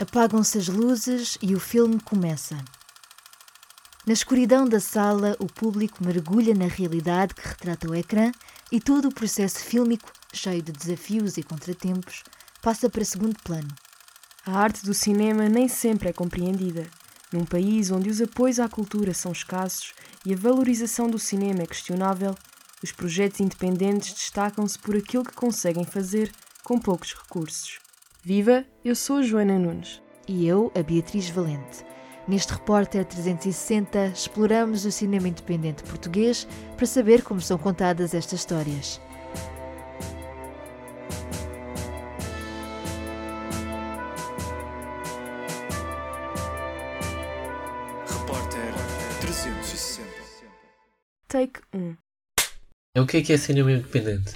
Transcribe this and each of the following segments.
Apagam-se as luzes e o filme começa. Na escuridão da sala, o público mergulha na realidade que retrata o ecrã e todo o processo fílmico, cheio de desafios e contratempos, passa para segundo plano. A arte do cinema nem sempre é compreendida. Num país onde os apoios à cultura são escassos e a valorização do cinema é questionável, os projetos independentes destacam-se por aquilo que conseguem fazer com poucos recursos. Viva, eu sou a Joana Nunes. E eu, a Beatriz Valente. Neste Repórter 360, exploramos o cinema independente português para saber como são contadas estas histórias. Repórter 360. Take 1. O que é que é cinema independente?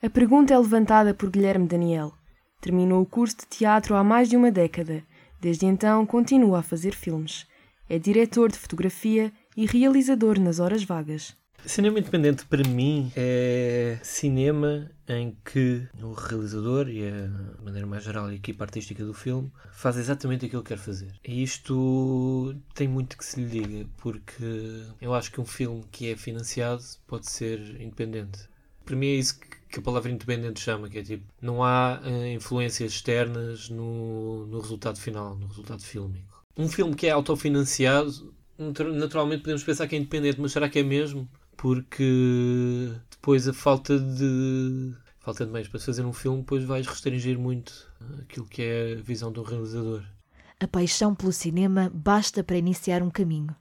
A pergunta é levantada por Guilherme Daniel. Terminou o curso de teatro há mais de uma década. Desde então, continua a fazer filmes. É diretor de fotografia e realizador nas horas vagas. Cinema independente para mim é cinema em que o realizador e a maneira mais geral a equipa artística do filme faz exatamente aquilo que quer fazer. E isto tem muito que se lhe diga, porque eu acho que um filme que é financiado pode ser independente. Para mim é isso que a palavra independente chama, que é tipo, não há uh, influências externas no, no resultado final, no resultado fílmico. Um filme que é autofinanciado, naturalmente podemos pensar que é independente, mas será que é mesmo? Porque depois a falta de falta de meios para fazer um filme, depois vais restringir muito aquilo que é a visão do realizador. A paixão pelo cinema basta para iniciar um caminho.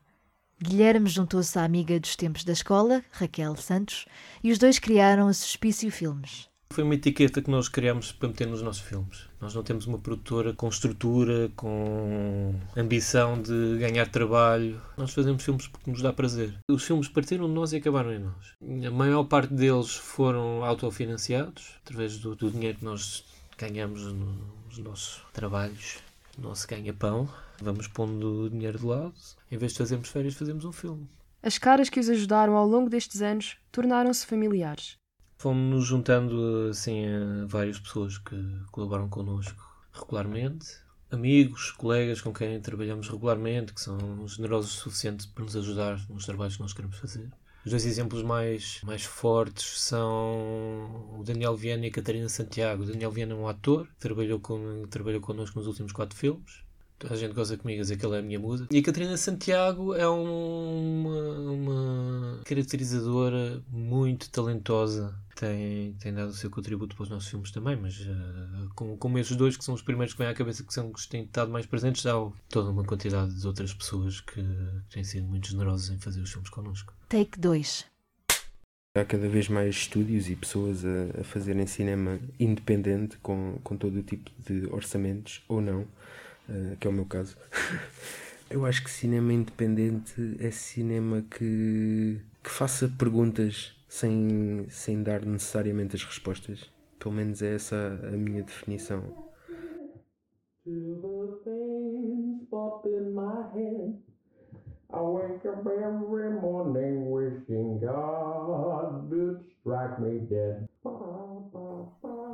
Guilherme juntou-se à amiga dos tempos da escola, Raquel Santos, e os dois criaram a Suspício Filmes. Foi uma etiqueta que nós criámos para meter nos nossos filmes. Nós não temos uma produtora com estrutura, com ambição de ganhar trabalho. Nós fazemos filmes porque nos dá prazer. Os filmes partiram de nós e acabaram em nós. A maior parte deles foram autofinanciados, através do, do dinheiro que nós ganhamos nos nossos trabalhos, nosso ganha-pão. Vamos pondo dinheiro de lado. Em vez de fazermos férias, fazemos um filme. As caras que os ajudaram ao longo destes anos tornaram-se familiares. Fomos-nos juntando assim a várias pessoas que colaboram connosco regularmente. Amigos, colegas com quem trabalhamos regularmente, que são generosos o suficiente para nos ajudar nos trabalhos que nós queremos fazer. Os dois exemplos mais, mais fortes são o Daniel Viana e a Catarina Santiago. O Daniel Viana é um ator, trabalhou, com, trabalhou connosco nos últimos quatro filmes. Toda a gente goza comigo a dizer que ele é a minha musa. E a Catarina Santiago é uma, uma caracterizadora muito talentosa. Tem, tem dado o seu contributo para os nossos filmes também, mas uh, como, como esses dois que são os primeiros que vêm à cabeça que, são, que têm estado mais presentes, há toda uma quantidade de outras pessoas que, que têm sido muito generosas em fazer os filmes connosco. Take 2 Há cada vez mais estúdios e pessoas a, a fazerem cinema independente com, com todo o tipo de orçamentos, ou não uh, que é o meu caso. Eu acho que cinema independente é cinema que, que faça perguntas sem, sem dar necessariamente as respostas. Pelo menos é essa a minha definição.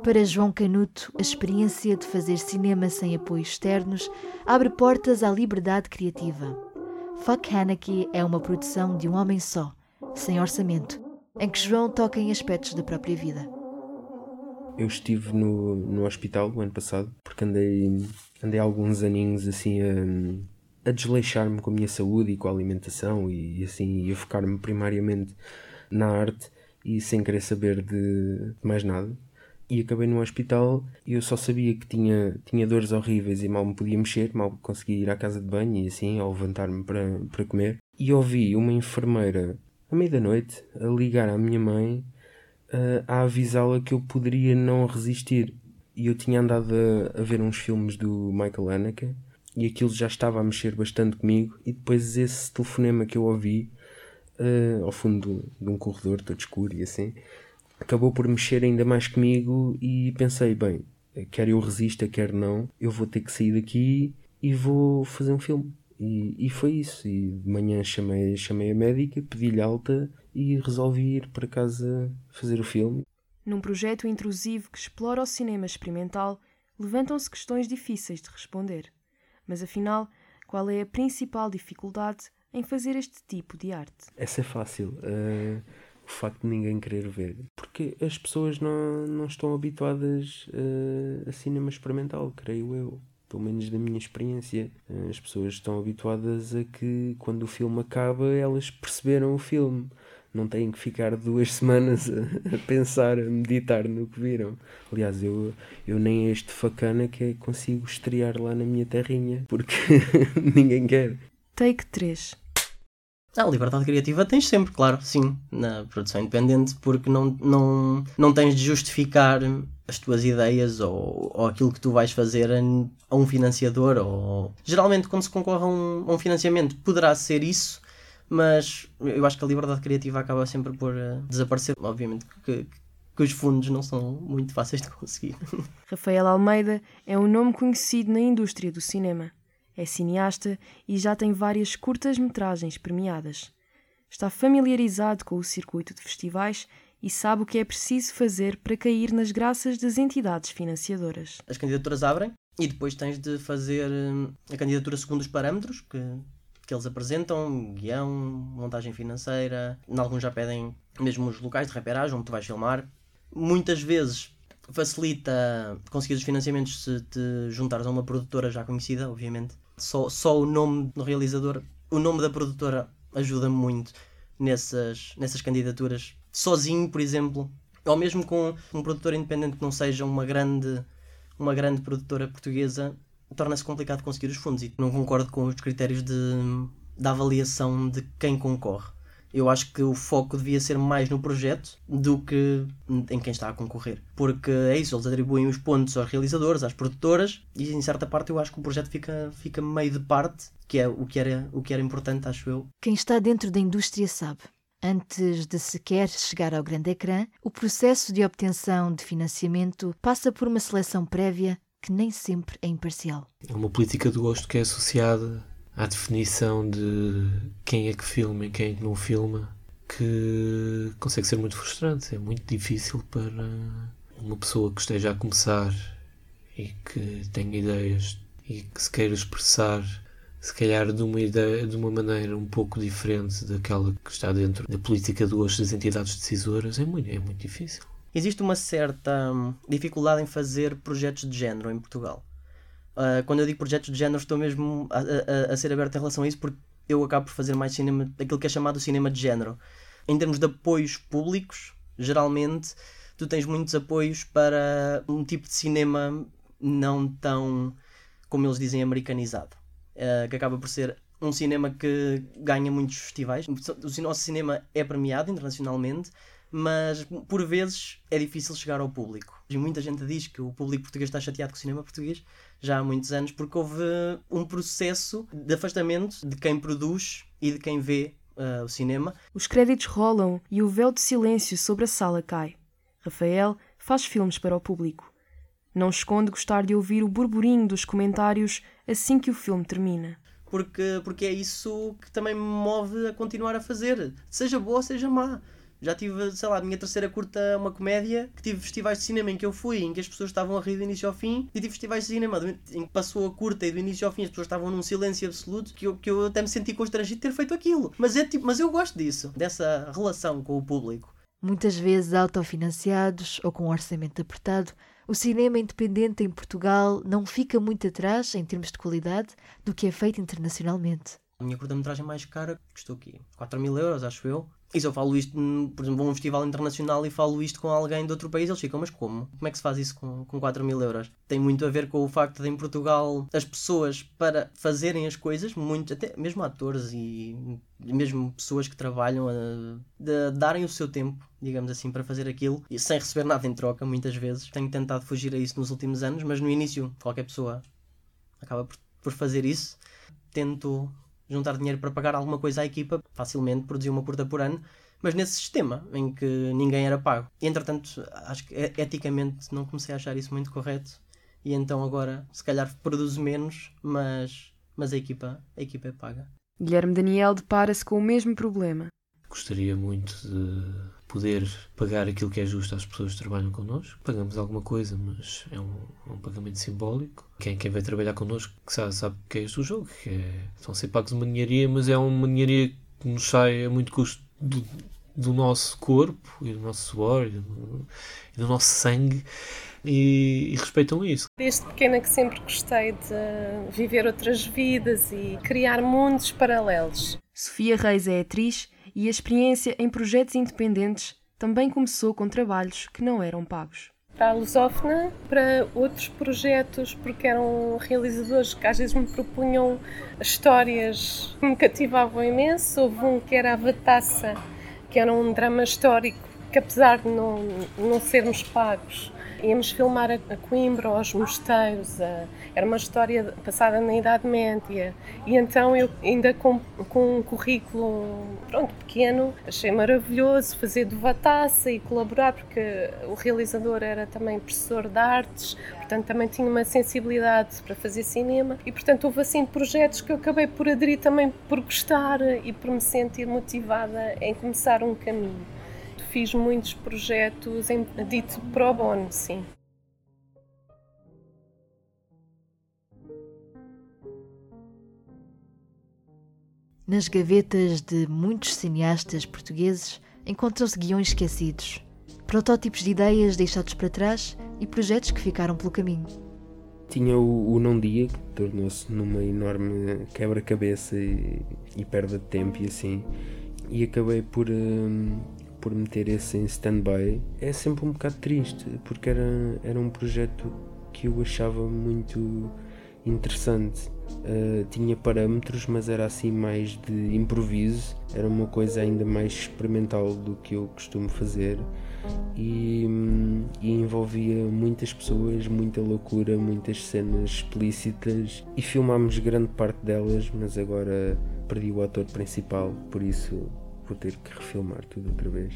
Para João Canuto, a experiência de fazer cinema sem apoios externos abre portas à liberdade criativa. Fuck Haneke é uma produção de um homem só, sem orçamento, em que João toca em aspectos da própria vida. Eu estive no, no hospital o ano passado, porque andei, andei alguns aninhos assim a, a desleixar-me com a minha saúde e com a alimentação e, e assim, a focar-me primariamente na arte e sem querer saber de, de mais nada e acabei no hospital e eu só sabia que tinha, tinha dores horríveis e mal me podia mexer, mal conseguia ir à casa de banho e assim, ao levantar-me para, para comer. E ouvi uma enfermeira, à meia da noite, a ligar à minha mãe uh, a avisá-la que eu poderia não resistir. E eu tinha andado a, a ver uns filmes do Michael Haneke e aquilo já estava a mexer bastante comigo. E depois esse telefonema que eu ouvi, uh, ao fundo de um corredor todo escuro e assim, acabou por mexer ainda mais comigo e pensei, bem, quer eu resista, quer não, eu vou ter que sair daqui e vou fazer um filme. E, e foi isso. E de manhã chamei, chamei a médica, pedi-lhe alta e resolvi ir para casa fazer o filme. Num projeto intrusivo que explora o cinema experimental, levantam-se questões difíceis de responder. Mas afinal, qual é a principal dificuldade em fazer este tipo de arte? Essa é fácil. Uh, o facto de ninguém querer ver. Porque as pessoas não, não estão habituadas uh, a cinema experimental, creio eu. Pelo menos da minha experiência. Uh, as pessoas estão habituadas a que quando o filme acaba elas perceberam o filme não têm que ficar duas semanas a, a, pensar, a meditar no que viram. Aliás, eu, eu nem este facana que é, consigo estrear lá na minha terrinha, porque ninguém quer. Take 3 a liberdade criativa tens sempre, claro, sim, na produção independente, porque não, não, não tens de justificar as tuas ideias ou, ou aquilo que tu vais fazer a, um financiador. Ou... Geralmente, quando se concorre a um, a um financiamento, poderá ser isso, mas eu acho que a liberdade criativa acaba sempre por uh, desaparecer. Obviamente que, que os fundos não são muito fáceis de conseguir. Rafael Almeida é um nome conhecido na indústria do cinema. É cineasta e já tem várias curtas-metragens premiadas. Está familiarizado com o circuito de festivais e sabe o que é preciso fazer para cair nas graças das entidades financiadoras. As candidaturas abrem e depois tens de fazer hum, a candidatura segundo os parâmetros que que eles apresentam, guião, montagem financeira, em alguns já pedem mesmo os locais de reperagem onde tu vais filmar. Muitas vezes facilita conseguir os financiamentos se te juntares a uma produtora já conhecida, obviamente. Só, só o nome do realizador, o nome da produtora ajuda muito nessas, nessas candidaturas. Sozinho, por exemplo, ou mesmo com um produtor independente que não seja uma grande, uma grande produtora portuguesa, torna-se complicado conseguir os fundos e não concordo com os critérios de, da avaliação de quem concorre. Eu acho que o foco devia ser mais no projeto do que em quem está a concorrer. Porque é isso, eles atribuem os pontos aos realizadores, às produtoras, e em certa parte eu acho que o projeto fica, fica meio de parte, que é o que, era, o que era importante, acho eu. Quem está dentro da indústria sabe. Antes de sequer chegar ao grande ecrã, o processo de obtenção de financiamento passa por uma seleção prévia que nem sempre é imparcial. É uma política do gosto que é associada à definição de quem é que filma e quem é que não filma, que consegue ser muito frustrante. É muito difícil para uma pessoa que esteja a começar e que tenha ideias e que se queira expressar se calhar de uma ideia, de uma maneira um pouco diferente daquela que está dentro da política do gosto das entidades decisoras, é muito, é muito difícil existe uma certa hum, dificuldade em fazer projetos de género em Portugal. Uh, quando eu digo projetos de género, estou mesmo a, a, a, ser aberto em relação a isso porque eu acabo por fazer mais cinema, aquilo que é chamado cinema de género. Em termos de apoios públicos, geralmente tu tens muitos apoios para um tipo de cinema não tão, como eles dizem, americanizado. Uh, que acaba por ser um cinema que ganha muitos festivais. O nosso cinema é premiado internacionalmente, mas por vezes é difícil chegar ao público. E muita gente diz que o público português está chateado com o cinema português já há muitos anos porque houve um processo de afastamento de quem produz e de quem vê uh, o cinema. Os créditos rolam e o véu de silêncio sobre a sala cai. Rafael faz filmes para o público. Não esconde gostar de ouvir o burburinho dos comentários assim que o filme termina. Porque, porque é isso que também me move a continuar a fazer, seja boa, seja má. Já tive, sei lá, a minha terceira curta, uma comédia, que tive festivais de cinema em que eu fui, em que as pessoas estavam a rir do início ao fim, e tive festivais de cinema em que passou a curta e do início ao fim as pessoas estavam num silêncio absoluto, que eu, que eu até me senti constrangido de ter feito aquilo. Mas, é tipo, mas eu gosto disso, dessa relação com o público. Muitas vezes autofinanciados ou com um orçamento apertado, o cinema independente em Portugal não fica muito atrás, em termos de qualidade, do que é feito internacionalmente. A minha curta-metragem mais cara custou aqui 4 mil euros, acho eu. E se eu falo isto, por exemplo, a um festival internacional e falo isto com alguém de outro país, eles ficam, mas como? Como é que se faz isso com, com 4 mil euros? Tem muito a ver com o facto de em Portugal as pessoas para fazerem as coisas, muito, até mesmo atores e mesmo pessoas que trabalham, a, de darem o seu tempo, digamos assim, para fazer aquilo e sem receber nada em troca, muitas vezes. Tenho tentado fugir a isso nos últimos anos, mas no início qualquer pessoa acaba por, por fazer isso. Tento juntar dinheiro para pagar alguma coisa à equipa, facilmente produzir uma curta por ano, mas nesse sistema em que ninguém era pago. Entretanto, acho que eticamente não comecei a achar isso muito correto e então agora se calhar produzo menos, mas, mas a, equipa, a equipa é paga. Guilherme Daniel depara-se com o mesmo problema. Gostaria muito de poder pagar aquilo que é justo às pessoas que trabalham connosco. Pagamos alguma coisa, mas é um, um pagamento simbólico. Quem, quem vai trabalhar connosco que sabe, sabe que é este o jogo, que é, estão a ser pagos uma ninharia, mas é uma ninharia que nos sai a muito custo do, do nosso corpo e do nosso suor e do, e do nosso sangue e, e, respeitam isso. Desde pequena que sempre gostei de viver outras vidas e criar mundos paralelos. Sofia Reis é atriz e a experiência em projetos independentes também começou com trabalhos que não eram pagos. Para a Lusófona, para outros projetos, porque eram realizadores que às vezes me propunham histórias que me cativavam imenso. Houve um que era a Vataça, que era um drama histórico que apesar de não, não sermos pagos, íamos filmar a, Coimbra, aos mosteiros, a, era uma história passada na Idade Média. E então eu, ainda com, com um currículo pronto, pequeno, achei maravilhoso fazer de vataça e colaborar, porque o realizador era também professor de artes, portanto também tinha uma sensibilidade para fazer cinema. E portanto houve assim projetos que eu acabei por aderir também por gostar e por me sentir motivada em começar um caminho fiz muitos projetos em dito pro bono, sim. Nas gavetas de muitos cineastas portugueses encontram-se guiões esquecidos, protótipos de ideias deixados para trás e projetos que ficaram pelo caminho. Tinha o, o Não Dia, que tornou-se numa enorme quebra-cabeça e, e, perda de tempo e assim, e acabei por, hum, por meter esse em stand-by é sempre um bocado triste, porque era, era um projeto que eu achava muito interessante. Uh, tinha parâmetros, mas era assim mais de improviso, era uma coisa ainda mais experimental do que eu costumo fazer e, e, envolvia muitas pessoas, muita loucura, muitas cenas explícitas e filmámos grande parte delas, mas agora perdi o ator principal, por isso ter que refilmar tudo outra vez.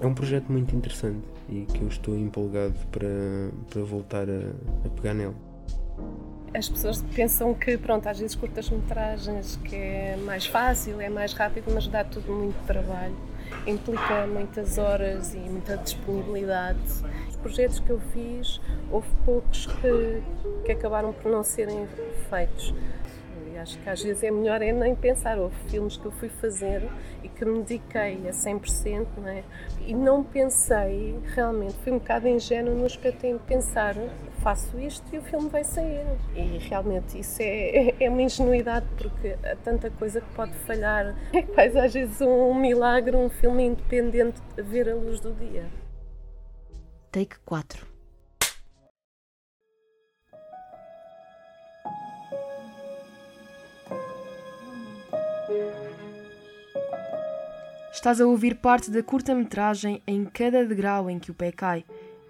É um projeto muito interessante e que eu estou empolgado para, para voltar a, a pegar nele. As pessoas pensam que, pronto, às vezes curtas-metragens que é mais fácil, é mais rápido, mas dá tudo muito trabalho. Implica muitas horas e muita disponibilidade. Os projetos que eu fiz, houve poucos que, que acabaram por não serem feitos acho que às vezes é melhor é nem pensar. Houve filmes que eu fui fazer e que me dediquei a 100%, não é? E não pensei, realmente, fui um bocado ingênuo no aspecto em pensar faço isto e o filme vai sair. E realmente isso é, é uma ingenuidade porque há tanta coisa que pode falhar. É faz às vezes um milagre um filme independente ver a luz do dia. Take 4 Estás a ouvir parte da curta-metragem Em Cada Degrau em que o pé cai.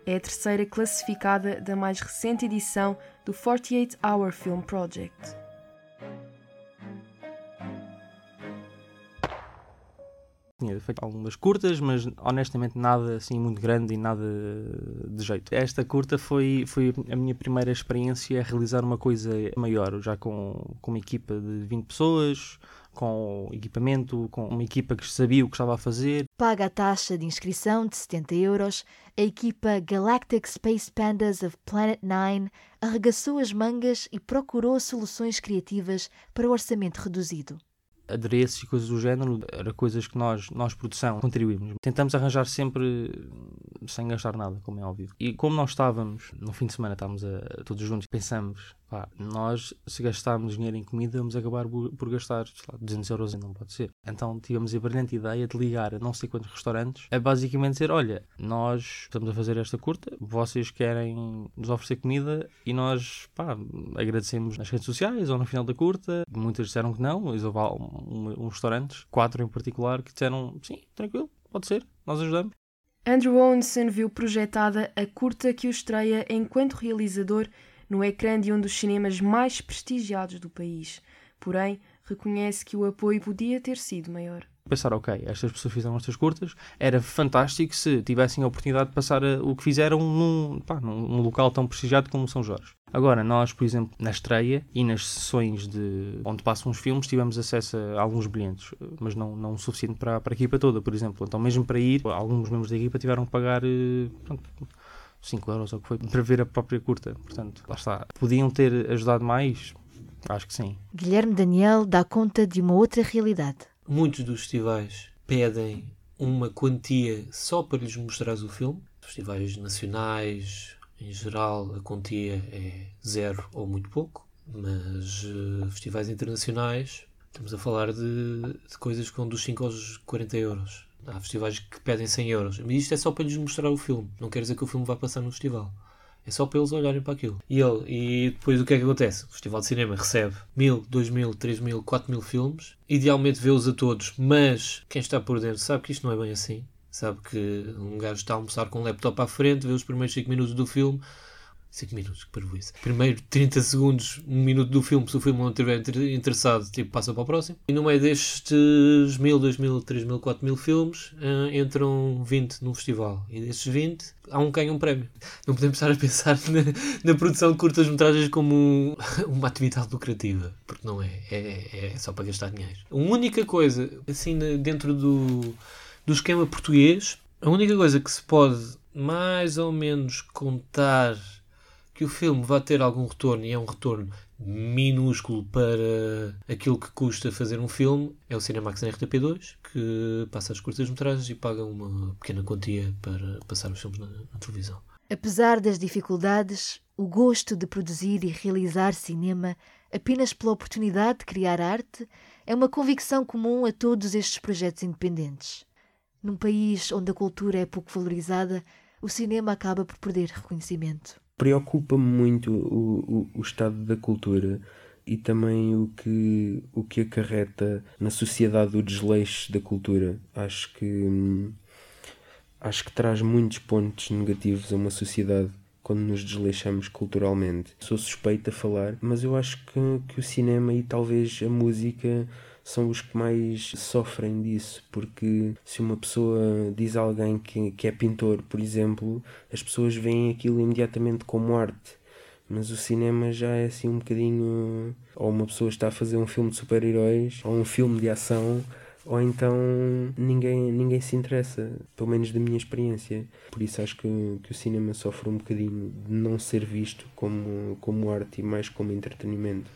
É a terceira classificada da mais recente edição do 48 Hour Film Project. Tinha feito algumas curtas, mas honestamente nada assim muito grande e nada de jeito. Esta curta foi, foi a minha primeira experiência a realizar uma coisa maior, já com, com uma equipa de 20 pessoas, com equipamento, com uma equipa que sabia o que estava a fazer. Paga a taxa de inscrição de 70 euros, a equipa Galactic Space Pandas of Planet Nine arregaçou as mangas e procurou soluções criativas para o orçamento reduzido adereços e coisas do género, era coisas que nós, nós produção, contribuímos. Tentamos arranjar sempre sem gastar nada, como é óbvio. E como nós estávamos, no fim de semana estávamos a, todos juntos, pensamos, pá, nós se gastarmos dinheiro em comida, vamos acabar por gastar, lá, 200 euros, não pode ser. Então tivemos a brilhante ideia de ligar a não sei quantos restaurantes, a basicamente dizer, olha, nós estamos a fazer esta curta, vocês querem nos oferecer comida e nós, pá, agradecemos nas redes sociais ou no final da curta. Muitas disseram que não, mas houve um restaurantes, quatro em particular, que disseram, sim, tranquilo, pode ser, nós ajudamos. Andrew Owenson viu projetada a curta que o estreia enquanto realizador no ecrã de um dos cinemas mais prestigiados do país. Porém, reconhece que o apoio podia ter sido maior. Pensar, ok, estas pessoas fizeram estas curtas, era fantástico se tivessem a oportunidade de passar a, o que fizeram num, pá, num local tão prestigiado como São Jorge. Agora, nós, por exemplo, na estreia e nas sessões de onde passam os filmes, tivemos acesso a alguns bilhetes, mas não, não o suficiente para, para a equipa toda, por exemplo. Então, mesmo para ir, alguns membros da equipa tiveram que pagar eh, pronto, 5 euros ou o que foi para ver a própria curta. Portanto, lá está. Podiam ter ajudado mais? Acho que sim. Guilherme Daniel dá conta de uma outra realidade. Muitos dos festivais pedem uma quantia só para lhes mostrar o filme. Festivais nacionais, em geral, a quantia é zero ou muito pouco. Mas uh, festivais internacionais, estamos a falar de, de coisas com dos 5 aos 40 euros. Há festivais que pedem 100 euros. Mas isto é só para lhes mostrar o filme. Não quer dizer que o filme vá passar no festival. É só para eles olharem para aquilo. E, ele, e depois o que é que acontece? O Festival de Cinema recebe mil, dois mil, três mil, quatro mil filmes. Idealmente vê-os a todos, mas quem está por dentro sabe que isto não é bem assim. Sabe que um gajo está a almoçar com um laptop à frente, vê os primeiros 5 minutos do filme, 5 minutos, que isso. Primeiro 30 segundos, 1 um minuto do filme, se o filme não estiver interessado, tipo, passa para o próximo. E no meio destes 1000, 2000, 3000, 4000 filmes, uh, entram 20 num festival. E desses 20, há um que ganha um prémio. Não podemos estar a pensar na, na produção de curtas-metragens como um, uma atividade lucrativa, porque não é. é. É só para gastar dinheiro. A única coisa, assim, dentro do, do esquema português, a única coisa que se pode mais ou menos contar que o filme vai ter algum retorno e é um retorno minúsculo para aquilo que custa fazer um filme é o Cinemax na RTP2 que passa as curtas-metragens e paga uma pequena quantia para passar os filmes na, na televisão. Apesar das dificuldades, o gosto de produzir e realizar cinema apenas pela oportunidade de criar arte é uma convicção comum a todos estes projetos independentes. Num país onde a cultura é pouco valorizada, o cinema acaba por perder reconhecimento preocupa-me muito o, o, o, estado da cultura e também o que, o que acarreta na sociedade o desleixo da cultura. Acho que acho que traz muitos pontos negativos a uma sociedade quando nos desleixamos culturalmente. Sou suspeito a falar, mas eu acho que, que o cinema e talvez a música são os que mais sofrem disso, porque se uma pessoa diz a alguém que, que é pintor, por exemplo, as pessoas veem aquilo imediatamente como arte. Mas o cinema já é assim um bocadinho. Ou uma pessoa está a fazer um filme de super-heróis, ou um filme de ação, ou então ninguém, ninguém se interessa, pelo menos da minha experiência. Por isso acho que, que o cinema sofre um bocadinho de não ser visto como, como arte e mais como entretenimento.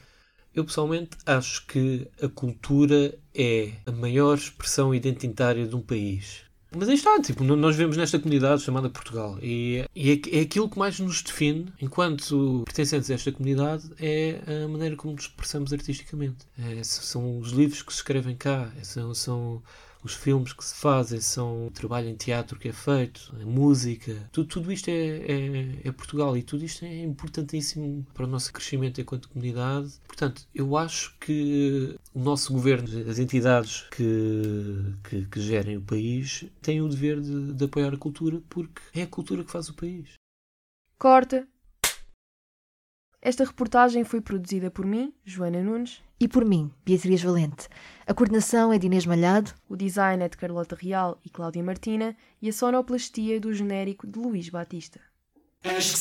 Eu pessoalmente acho que a cultura é a maior expressão identitária de um país. Mas aí está, tipo, nós vivemos nesta comunidade chamada Portugal e, e é, é, aquilo que mais nos define enquanto pertencentes a esta comunidade é a maneira como nos expressamos artisticamente. É, são os livros que se escrevem cá, são, são os filmes que se fazem são o trabalho em teatro que é feito, a música, tudo, tudo isto é, é, é, Portugal e tudo isto é importantíssimo para o nosso crescimento enquanto comunidade. Portanto, eu acho que o nosso governo, as entidades que, que, que gerem o país, têm o dever de, de apoiar a cultura porque é a cultura que faz o país. Corta. Esta reportagem foi produzida por mim, Joana Nunes, e por mim, Beatriz Valente. A coordenação é de Inês Malhado, o design é de Carlota Real e Cláudia Martina e a sonoplastia do genérico de Luís Batista. Acho que